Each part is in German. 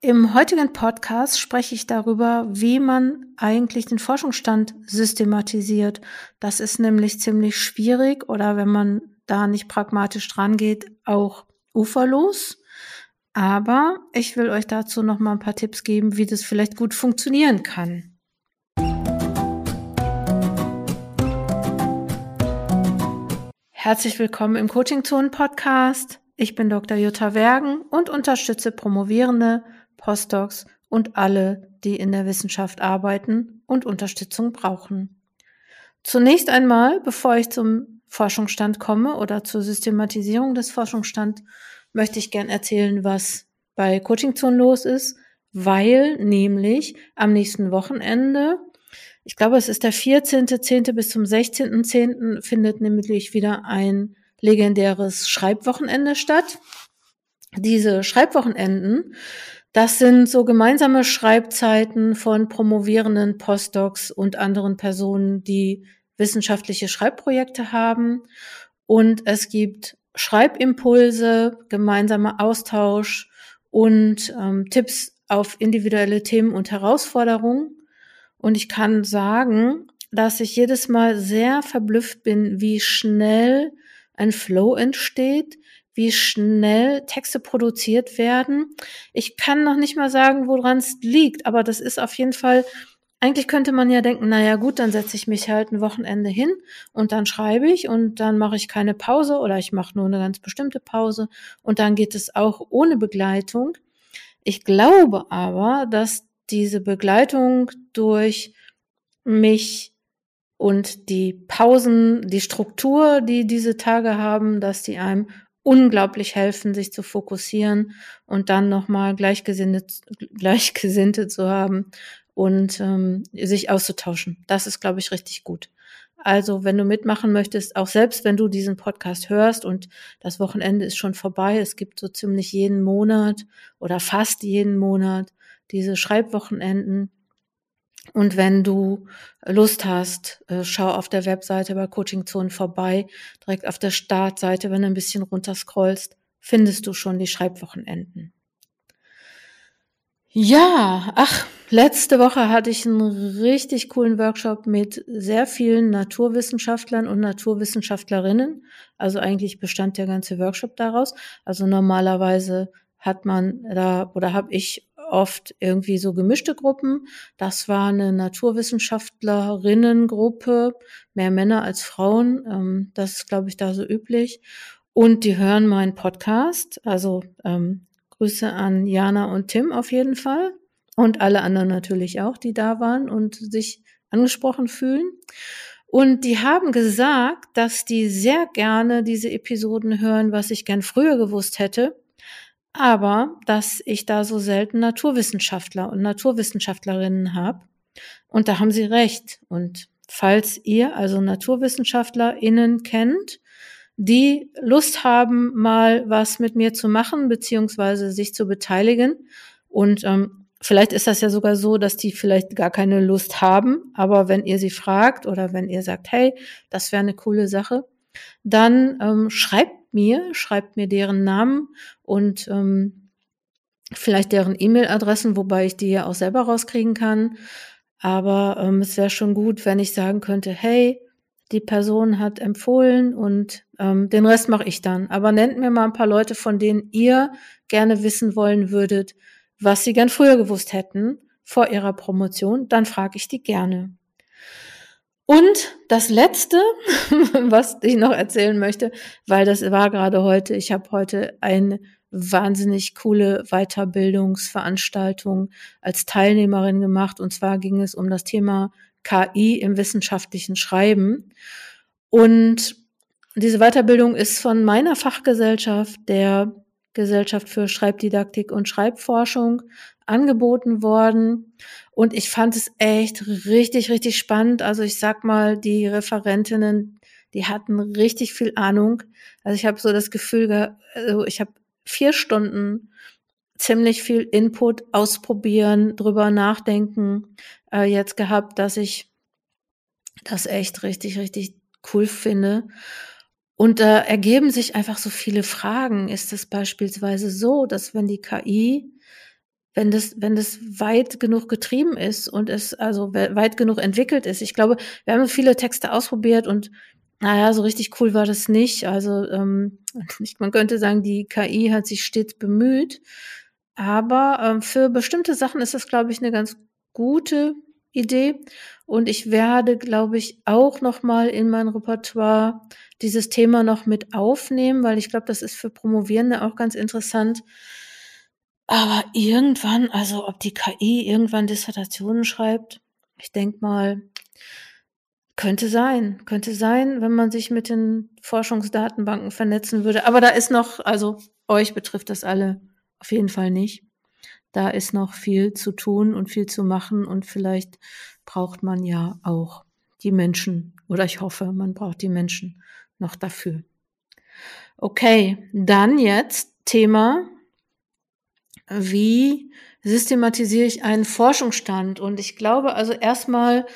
Im heutigen Podcast spreche ich darüber, wie man eigentlich den Forschungsstand systematisiert. Das ist nämlich ziemlich schwierig oder wenn man da nicht pragmatisch dran geht, auch uferlos. Aber ich will euch dazu noch mal ein paar Tipps geben, wie das vielleicht gut funktionieren kann. Herzlich willkommen im Coaching Zone Podcast. Ich bin Dr. Jutta Wergen und unterstütze Promovierende Postdocs und alle, die in der Wissenschaft arbeiten und Unterstützung brauchen. Zunächst einmal, bevor ich zum Forschungsstand komme oder zur Systematisierung des Forschungsstands, möchte ich gern erzählen, was bei Coaching Zone los ist, weil nämlich am nächsten Wochenende, ich glaube, es ist der 14.10. bis zum 16.10. findet nämlich wieder ein legendäres Schreibwochenende statt. Diese Schreibwochenenden das sind so gemeinsame Schreibzeiten von promovierenden Postdocs und anderen Personen, die wissenschaftliche Schreibprojekte haben. Und es gibt Schreibimpulse, gemeinsamer Austausch und ähm, Tipps auf individuelle Themen und Herausforderungen. Und ich kann sagen, dass ich jedes Mal sehr verblüfft bin, wie schnell ein Flow entsteht, wie schnell Texte produziert werden. Ich kann noch nicht mal sagen, woran es liegt, aber das ist auf jeden Fall eigentlich könnte man ja denken, naja gut, dann setze ich mich halt ein Wochenende hin und dann schreibe ich und dann mache ich keine Pause oder ich mache nur eine ganz bestimmte Pause und dann geht es auch ohne Begleitung. Ich glaube aber, dass diese Begleitung durch mich und die Pausen, die Struktur, die diese Tage haben, dass die einem unglaublich helfen, sich zu fokussieren und dann nochmal Gleichgesinnte, Gleichgesinnte zu haben und ähm, sich auszutauschen. Das ist, glaube ich, richtig gut. Also, wenn du mitmachen möchtest, auch selbst wenn du diesen Podcast hörst und das Wochenende ist schon vorbei, es gibt so ziemlich jeden Monat oder fast jeden Monat diese Schreibwochenenden, und wenn du Lust hast, äh, schau auf der Webseite bei Coaching Zone vorbei. Direkt auf der Startseite, wenn du ein bisschen runterscrollst, findest du schon die Schreibwochenenden. Ja, ach, letzte Woche hatte ich einen richtig coolen Workshop mit sehr vielen Naturwissenschaftlern und Naturwissenschaftlerinnen. Also eigentlich bestand der ganze Workshop daraus. Also normalerweise hat man da oder habe ich oft irgendwie so gemischte Gruppen. Das war eine Naturwissenschaftlerinnengruppe, mehr Männer als Frauen. Ähm, das ist, glaube ich, da so üblich. Und die hören meinen Podcast. Also ähm, Grüße an Jana und Tim auf jeden Fall. Und alle anderen natürlich auch, die da waren und sich angesprochen fühlen. Und die haben gesagt, dass die sehr gerne diese Episoden hören, was ich gern früher gewusst hätte aber dass ich da so selten Naturwissenschaftler und Naturwissenschaftlerinnen habe. Und da haben sie recht. Und falls ihr also NaturwissenschaftlerInnen kennt, die Lust haben, mal was mit mir zu machen, beziehungsweise sich zu beteiligen. Und ähm, vielleicht ist das ja sogar so, dass die vielleicht gar keine Lust haben. Aber wenn ihr sie fragt oder wenn ihr sagt, hey, das wäre eine coole Sache, dann ähm, schreibt mir, schreibt mir deren Namen und ähm, vielleicht deren E-Mail-Adressen, wobei ich die ja auch selber rauskriegen kann. Aber ähm, es wäre schon gut, wenn ich sagen könnte, hey, die Person hat empfohlen und ähm, den Rest mache ich dann. Aber nennt mir mal ein paar Leute, von denen ihr gerne wissen wollen würdet, was sie gern früher gewusst hätten vor ihrer Promotion, dann frage ich die gerne. Und das Letzte, was ich noch erzählen möchte, weil das war gerade heute, ich habe heute eine wahnsinnig coole Weiterbildungsveranstaltung als Teilnehmerin gemacht. Und zwar ging es um das Thema KI im wissenschaftlichen Schreiben. Und diese Weiterbildung ist von meiner Fachgesellschaft, der Gesellschaft für Schreibdidaktik und Schreibforschung, angeboten worden. Und ich fand es echt richtig, richtig spannend. Also ich sag mal, die Referentinnen, die hatten richtig viel Ahnung. Also ich habe so das Gefühl, also ich habe vier Stunden ziemlich viel Input ausprobieren, drüber nachdenken äh, jetzt gehabt, dass ich das echt richtig, richtig cool finde. Und da ergeben sich einfach so viele Fragen. Ist es beispielsweise so, dass wenn die KI wenn das, wenn das weit genug getrieben ist und es also weit genug entwickelt ist. Ich glaube, wir haben viele Texte ausprobiert und naja, so richtig cool war das nicht. Also ähm, man könnte sagen, die KI hat sich stets bemüht. Aber ähm, für bestimmte Sachen ist das, glaube ich, eine ganz gute Idee. Und ich werde, glaube ich, auch noch mal in mein Repertoire dieses Thema noch mit aufnehmen, weil ich glaube, das ist für Promovierende auch ganz interessant. Aber irgendwann, also ob die KI irgendwann Dissertationen schreibt, ich denke mal, könnte sein, könnte sein, wenn man sich mit den Forschungsdatenbanken vernetzen würde. Aber da ist noch, also euch betrifft das alle auf jeden Fall nicht. Da ist noch viel zu tun und viel zu machen und vielleicht braucht man ja auch die Menschen oder ich hoffe, man braucht die Menschen noch dafür. Okay, dann jetzt Thema, wie systematisiere ich einen Forschungsstand? Und ich glaube also erstmal,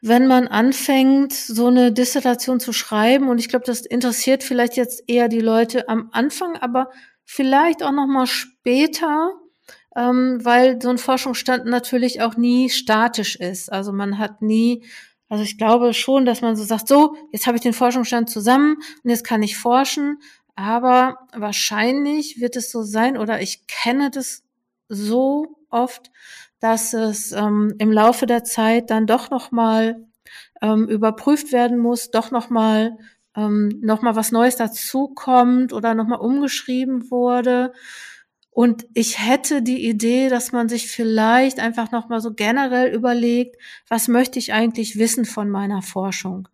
wenn man anfängt, so eine Dissertation zu schreiben, und ich glaube, das interessiert vielleicht jetzt eher die Leute am Anfang, aber vielleicht auch noch mal später, ähm, weil so ein Forschungsstand natürlich auch nie statisch ist. Also man hat nie, also ich glaube schon, dass man so sagt, so, jetzt habe ich den Forschungsstand zusammen und jetzt kann ich forschen. Aber wahrscheinlich wird es so sein, oder ich kenne das so oft, dass es ähm, im Laufe der Zeit dann doch noch mal ähm, überprüft werden muss, doch noch mal ähm, noch mal was Neues dazukommt oder noch mal umgeschrieben wurde. Und ich hätte die Idee, dass man sich vielleicht einfach noch mal so generell überlegt, was möchte ich eigentlich wissen von meiner Forschung?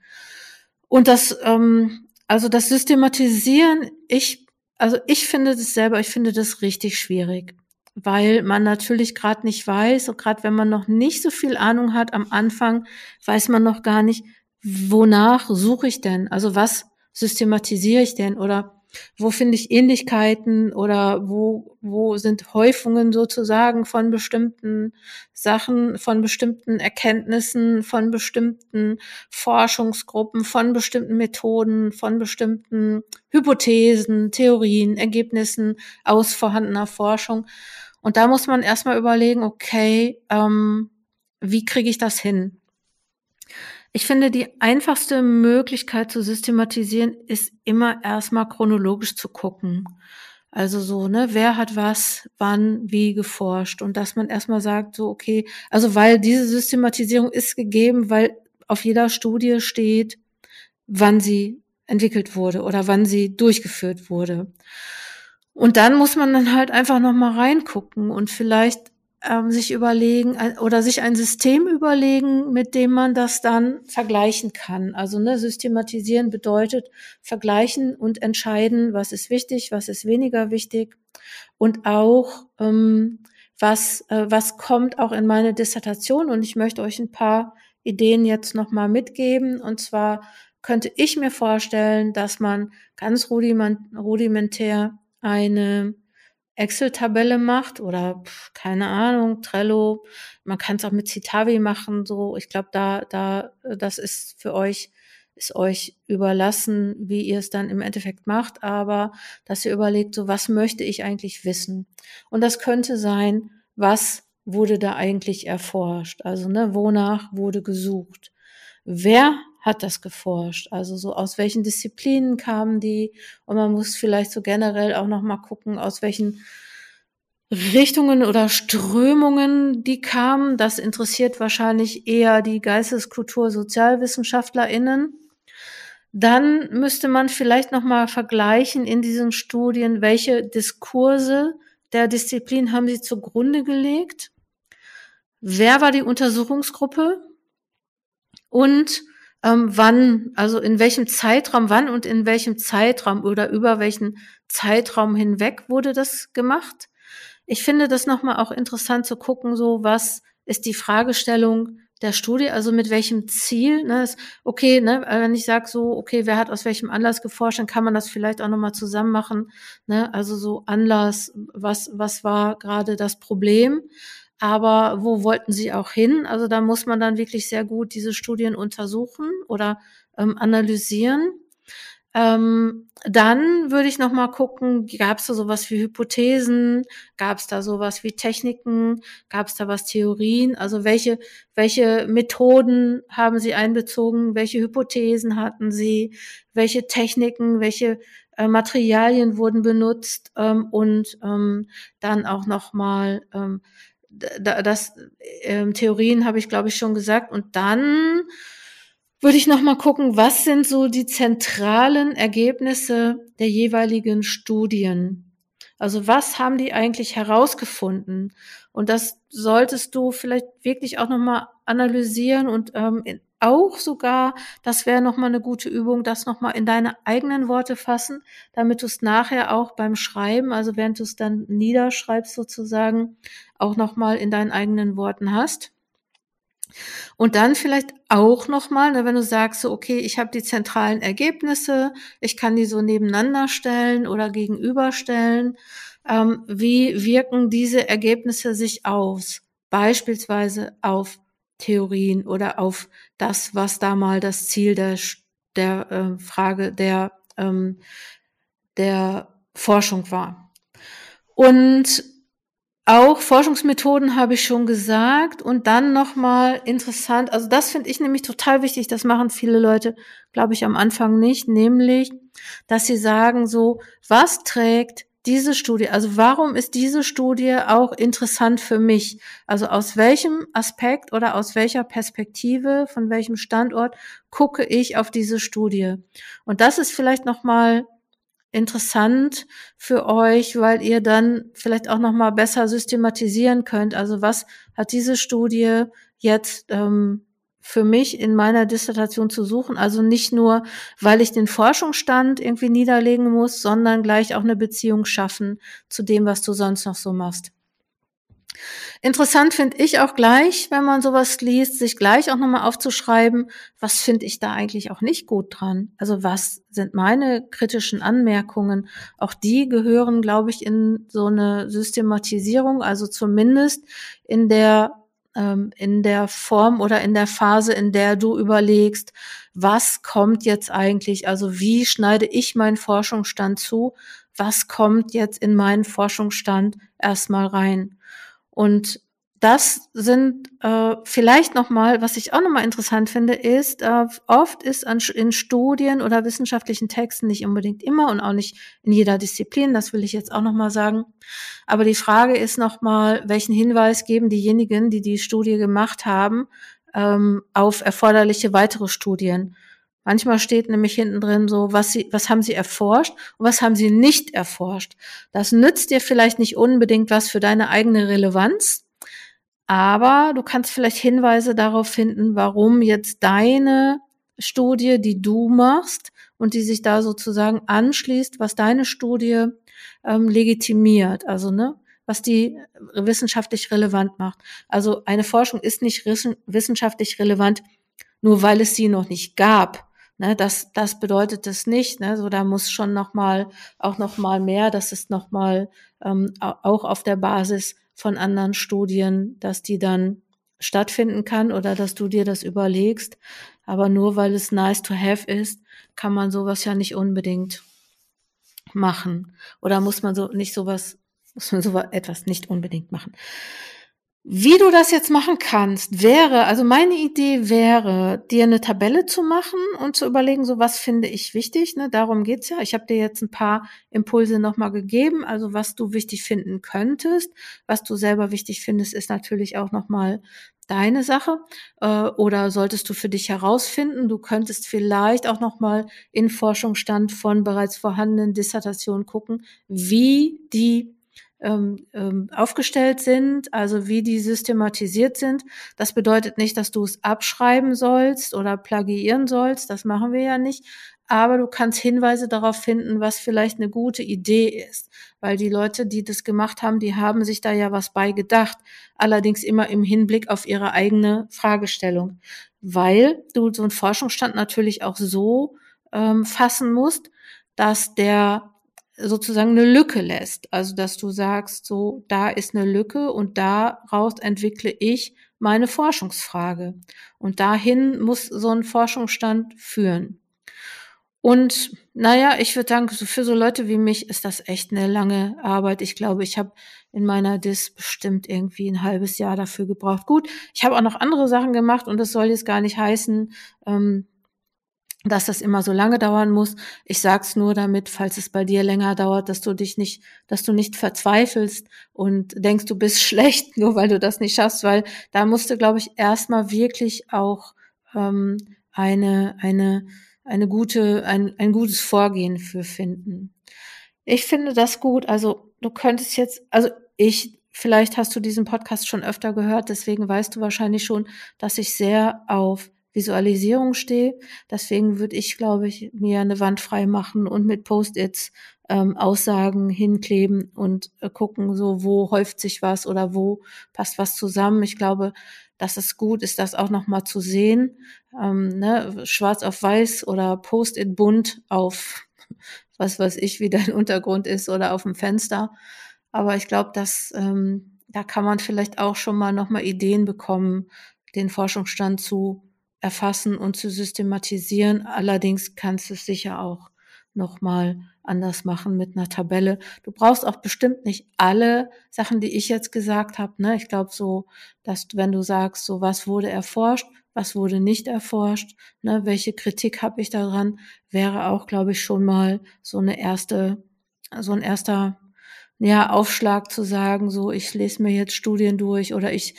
Und das, ähm, also das Systematisieren, ich, also ich finde das selber, ich finde das richtig schwierig, weil man natürlich gerade nicht weiß und gerade wenn man noch nicht so viel Ahnung hat am Anfang, weiß man noch gar nicht, wonach suche ich denn? Also was systematisiere ich denn oder wo finde ich Ähnlichkeiten oder wo, wo sind Häufungen sozusagen von bestimmten Sachen, von bestimmten Erkenntnissen, von bestimmten Forschungsgruppen, von bestimmten Methoden, von bestimmten Hypothesen, Theorien, Ergebnissen aus vorhandener Forschung. Und da muss man erstmal überlegen, okay, ähm, wie kriege ich das hin? Ich finde, die einfachste Möglichkeit zu systematisieren ist immer erstmal chronologisch zu gucken. Also so, ne, wer hat was, wann, wie geforscht und dass man erstmal sagt, so, okay, also weil diese Systematisierung ist gegeben, weil auf jeder Studie steht, wann sie entwickelt wurde oder wann sie durchgeführt wurde. Und dann muss man dann halt einfach nochmal reingucken und vielleicht ähm, sich überlegen oder sich ein System überlegen, mit dem man das dann vergleichen kann. Also ne, systematisieren bedeutet vergleichen und entscheiden, was ist wichtig, was ist weniger wichtig und auch ähm, was äh, was kommt auch in meine Dissertation. Und ich möchte euch ein paar Ideen jetzt noch mal mitgeben. Und zwar könnte ich mir vorstellen, dass man ganz rudimentär eine Excel-Tabelle macht oder keine Ahnung, Trello. Man kann es auch mit Citavi machen. So, ich glaube, da, da, das ist für euch, ist euch überlassen, wie ihr es dann im Endeffekt macht. Aber dass ihr überlegt, so was möchte ich eigentlich wissen? Und das könnte sein, was wurde da eigentlich erforscht? Also, ne, wonach wurde gesucht? Wer hat das geforscht? Also so aus welchen Disziplinen kamen die? Und man muss vielleicht so generell auch noch mal gucken, aus welchen Richtungen oder Strömungen die kamen. Das interessiert wahrscheinlich eher die Geisteskultur Sozialwissenschaftlerinnen. Dann müsste man vielleicht noch mal vergleichen in diesen Studien, welche Diskurse der Disziplin haben sie zugrunde gelegt? Wer war die Untersuchungsgruppe? Und ähm, wann, also in welchem Zeitraum, wann und in welchem Zeitraum oder über welchen Zeitraum hinweg wurde das gemacht. Ich finde das nochmal auch interessant zu gucken, so was ist die Fragestellung der Studie, also mit welchem Ziel, ne, ist, okay, ne, wenn ich sage so, okay, wer hat aus welchem Anlass geforscht, dann kann man das vielleicht auch nochmal zusammen machen, ne, also so Anlass, was, was war gerade das Problem, aber wo wollten sie auch hin? Also da muss man dann wirklich sehr gut diese Studien untersuchen oder ähm, analysieren. Ähm, dann würde ich noch mal gucken, gab es da sowas wie Hypothesen, gab es da sowas wie Techniken, gab es da was Theorien, also welche welche Methoden haben Sie einbezogen, welche Hypothesen hatten Sie, welche Techniken, welche äh, Materialien wurden benutzt? Ähm, und ähm, dann auch noch mal ähm, das ähm, Theorien habe ich glaube ich schon gesagt und dann würde ich noch mal gucken, was sind so die zentralen Ergebnisse der jeweiligen Studien? Also was haben die eigentlich herausgefunden? Und das solltest du vielleicht wirklich auch noch mal analysieren und ähm, auch sogar, das wäre noch mal eine gute Übung, das noch mal in deine eigenen Worte fassen, damit du es nachher auch beim Schreiben, also während du es dann niederschreibst sozusagen, auch noch mal in deinen eigenen Worten hast. Und dann vielleicht auch nochmal, ne, wenn du sagst, so, okay, ich habe die zentralen Ergebnisse, ich kann die so nebeneinander stellen oder gegenüberstellen. Ähm, wie wirken diese Ergebnisse sich aus? Beispielsweise auf Theorien oder auf das, was da mal das Ziel der, der äh, Frage der, ähm, der Forschung war. Und auch Forschungsmethoden habe ich schon gesagt und dann nochmal interessant, also das finde ich nämlich total wichtig, das machen viele Leute, glaube ich, am Anfang nicht, nämlich, dass sie sagen so, was trägt diese Studie, also warum ist diese Studie auch interessant für mich? Also aus welchem Aspekt oder aus welcher Perspektive, von welchem Standort gucke ich auf diese Studie? Und das ist vielleicht nochmal interessant für euch, weil ihr dann vielleicht auch noch mal besser systematisieren könnt. Also was hat diese Studie jetzt ähm, für mich in meiner Dissertation zu suchen? Also nicht nur, weil ich den Forschungsstand irgendwie niederlegen muss, sondern gleich auch eine Beziehung schaffen zu dem, was du sonst noch so machst. Interessant finde ich auch gleich, wenn man sowas liest, sich gleich auch nochmal aufzuschreiben, was finde ich da eigentlich auch nicht gut dran? Also was sind meine kritischen Anmerkungen? Auch die gehören, glaube ich, in so eine Systematisierung, also zumindest in der ähm, in der Form oder in der Phase, in der du überlegst, was kommt jetzt eigentlich, also wie schneide ich meinen Forschungsstand zu, was kommt jetzt in meinen Forschungsstand erstmal rein. Und das sind äh, vielleicht nochmal, was ich auch nochmal interessant finde, ist, äh, oft ist an, in Studien oder wissenschaftlichen Texten nicht unbedingt immer und auch nicht in jeder Disziplin, das will ich jetzt auch nochmal sagen. Aber die Frage ist nochmal, welchen Hinweis geben diejenigen, die die Studie gemacht haben, ähm, auf erforderliche weitere Studien. Manchmal steht nämlich hinten drin so, was sie, was haben sie erforscht und was haben sie nicht erforscht. Das nützt dir vielleicht nicht unbedingt was für deine eigene Relevanz, aber du kannst vielleicht Hinweise darauf finden, warum jetzt deine Studie, die du machst und die sich da sozusagen anschließt, was deine Studie ähm, legitimiert, also ne, was die wissenschaftlich relevant macht. Also eine Forschung ist nicht wissenschaftlich relevant, nur weil es sie noch nicht gab. Ne, das, das bedeutet es nicht. Ne? So, da muss schon noch mal auch noch mal mehr. Das ist noch mal ähm, auch auf der Basis von anderen Studien, dass die dann stattfinden kann oder dass du dir das überlegst. Aber nur weil es nice to have ist, kann man sowas ja nicht unbedingt machen. Oder muss man so nicht sowas, muss man sowas etwas nicht unbedingt machen. Wie du das jetzt machen kannst, wäre, also meine Idee wäre, dir eine Tabelle zu machen und zu überlegen, so was finde ich wichtig. Ne? Darum geht's ja. Ich habe dir jetzt ein paar Impulse nochmal gegeben, also was du wichtig finden könntest. Was du selber wichtig findest, ist natürlich auch nochmal deine Sache. Äh, oder solltest du für dich herausfinden, du könntest vielleicht auch nochmal in Forschungsstand von bereits vorhandenen Dissertationen gucken, wie die ähm, ähm, aufgestellt sind, also wie die systematisiert sind. Das bedeutet nicht, dass du es abschreiben sollst oder plagiieren sollst, das machen wir ja nicht, aber du kannst Hinweise darauf finden, was vielleicht eine gute Idee ist, weil die Leute, die das gemacht haben, die haben sich da ja was bei gedacht, allerdings immer im Hinblick auf ihre eigene Fragestellung, weil du so einen Forschungsstand natürlich auch so ähm, fassen musst, dass der sozusagen eine Lücke lässt. Also dass du sagst, so, da ist eine Lücke und daraus entwickle ich meine Forschungsfrage. Und dahin muss so ein Forschungsstand führen. Und naja, ich würde sagen, für so Leute wie mich ist das echt eine lange Arbeit. Ich glaube, ich habe in meiner Dis bestimmt irgendwie ein halbes Jahr dafür gebraucht. Gut, ich habe auch noch andere Sachen gemacht und das soll jetzt gar nicht heißen, ähm, dass das immer so lange dauern muss. Ich sag's nur damit, falls es bei dir länger dauert, dass du dich nicht, dass du nicht verzweifelst und denkst, du bist schlecht, nur weil du das nicht schaffst, weil da musst du, glaube ich, erstmal wirklich auch ähm, eine, eine eine gute, ein, ein gutes Vorgehen für finden. Ich finde das gut. Also du könntest jetzt, also ich, vielleicht hast du diesen Podcast schon öfter gehört, deswegen weißt du wahrscheinlich schon, dass ich sehr auf Visualisierung stehe. Deswegen würde ich, glaube ich, mir eine Wand frei machen und mit Post-its ähm, Aussagen hinkleben und äh, gucken, so wo häuft sich was oder wo passt was zusammen. Ich glaube, dass es gut ist, das auch nochmal zu sehen. Ähm, ne? Schwarz auf weiß oder Post-it bunt auf was weiß ich, wie dein Untergrund ist oder auf dem Fenster. Aber ich glaube, dass ähm, da kann man vielleicht auch schon mal nochmal Ideen bekommen, den Forschungsstand zu erfassen und zu systematisieren. Allerdings kannst du es sicher auch nochmal anders machen mit einer Tabelle. Du brauchst auch bestimmt nicht alle Sachen, die ich jetzt gesagt habe. Ne? Ich glaube so, dass wenn du sagst, so was wurde erforscht, was wurde nicht erforscht, ne? welche Kritik habe ich daran, wäre auch, glaube ich, schon mal so eine erste, so ein erster ja, Aufschlag zu sagen, so ich lese mir jetzt Studien durch oder ich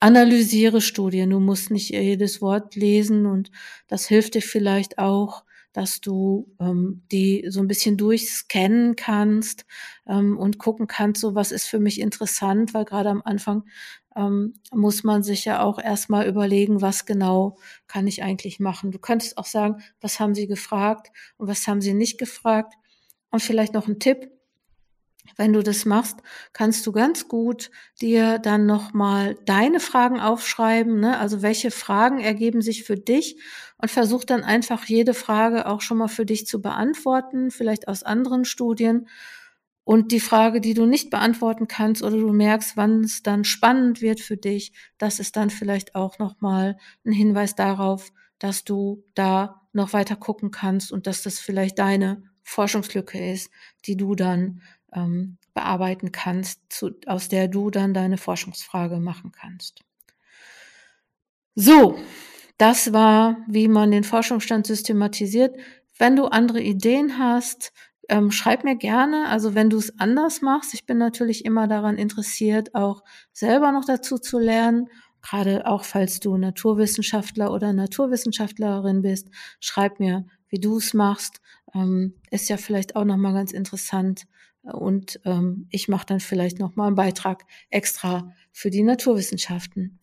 analysiere Studien. Du musst nicht jedes Wort lesen und das hilft dir vielleicht auch, dass du ähm, die so ein bisschen durchscannen kannst ähm, und gucken kannst, so was ist für mich interessant, weil gerade am Anfang ähm, muss man sich ja auch erstmal überlegen, was genau kann ich eigentlich machen. Du könntest auch sagen, was haben sie gefragt und was haben sie nicht gefragt. Und vielleicht noch ein Tipp, wenn du das machst, kannst du ganz gut dir dann nochmal deine Fragen aufschreiben, ne? also welche Fragen ergeben sich für dich und versuch dann einfach jede Frage auch schon mal für dich zu beantworten, vielleicht aus anderen Studien. Und die Frage, die du nicht beantworten kannst oder du merkst, wann es dann spannend wird für dich, das ist dann vielleicht auch nochmal ein Hinweis darauf, dass du da noch weiter gucken kannst und dass das vielleicht deine Forschungslücke ist, die du dann ähm, bearbeiten kannst, zu, aus der du dann deine Forschungsfrage machen kannst. So, das war, wie man den Forschungsstand systematisiert. Wenn du andere Ideen hast, ähm, schreib mir gerne. Also wenn du es anders machst, ich bin natürlich immer daran interessiert, auch selber noch dazu zu lernen. Gerade auch falls du Naturwissenschaftler oder Naturwissenschaftlerin bist, schreib mir, wie du es machst. Ähm, ist ja vielleicht auch noch mal ganz interessant, und ähm, ich mache dann vielleicht noch mal einen Beitrag extra für die Naturwissenschaften.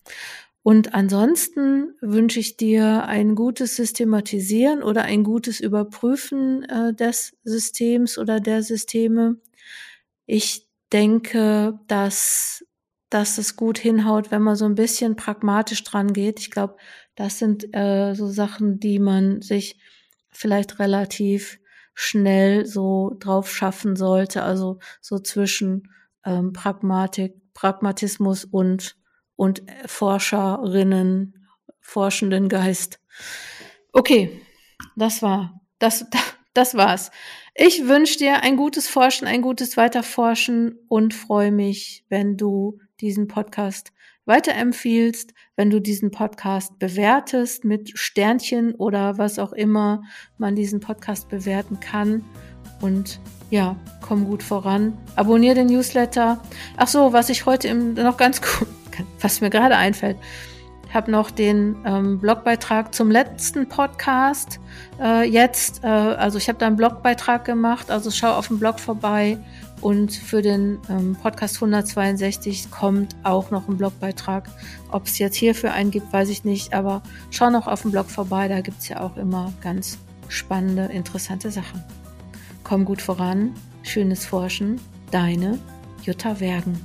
Und ansonsten wünsche ich dir ein gutes Systematisieren oder ein gutes Überprüfen äh, des Systems oder der Systeme. Ich denke, dass, dass es gut hinhaut, wenn man so ein bisschen pragmatisch dran geht. Ich glaube, das sind äh, so Sachen, die man sich vielleicht relativ schnell so drauf schaffen sollte, also so zwischen ähm, Pragmatik, Pragmatismus und, und Forscherinnen, forschenden Geist. Okay, das war, das, das war's. Ich wünsche dir ein gutes Forschen, ein gutes Weiterforschen und freue mich, wenn du diesen Podcast weiterempfiehlst, wenn du diesen Podcast bewertest mit Sternchen oder was auch immer man diesen Podcast bewerten kann. Und ja, komm gut voran. Abonnier den Newsletter. Ach so, was ich heute noch ganz gut, was mir gerade einfällt, habe noch den ähm, Blogbeitrag zum letzten Podcast äh, jetzt. Äh, also ich habe da einen Blogbeitrag gemacht, also schau auf dem Blog vorbei und für den ähm, Podcast 162 kommt auch noch ein Blogbeitrag. Ob es jetzt hierfür einen gibt, weiß ich nicht, aber schau noch auf dem Blog vorbei, da gibt es ja auch immer ganz spannende, interessante Sachen. Komm gut voran, schönes Forschen, deine Jutta Wergen.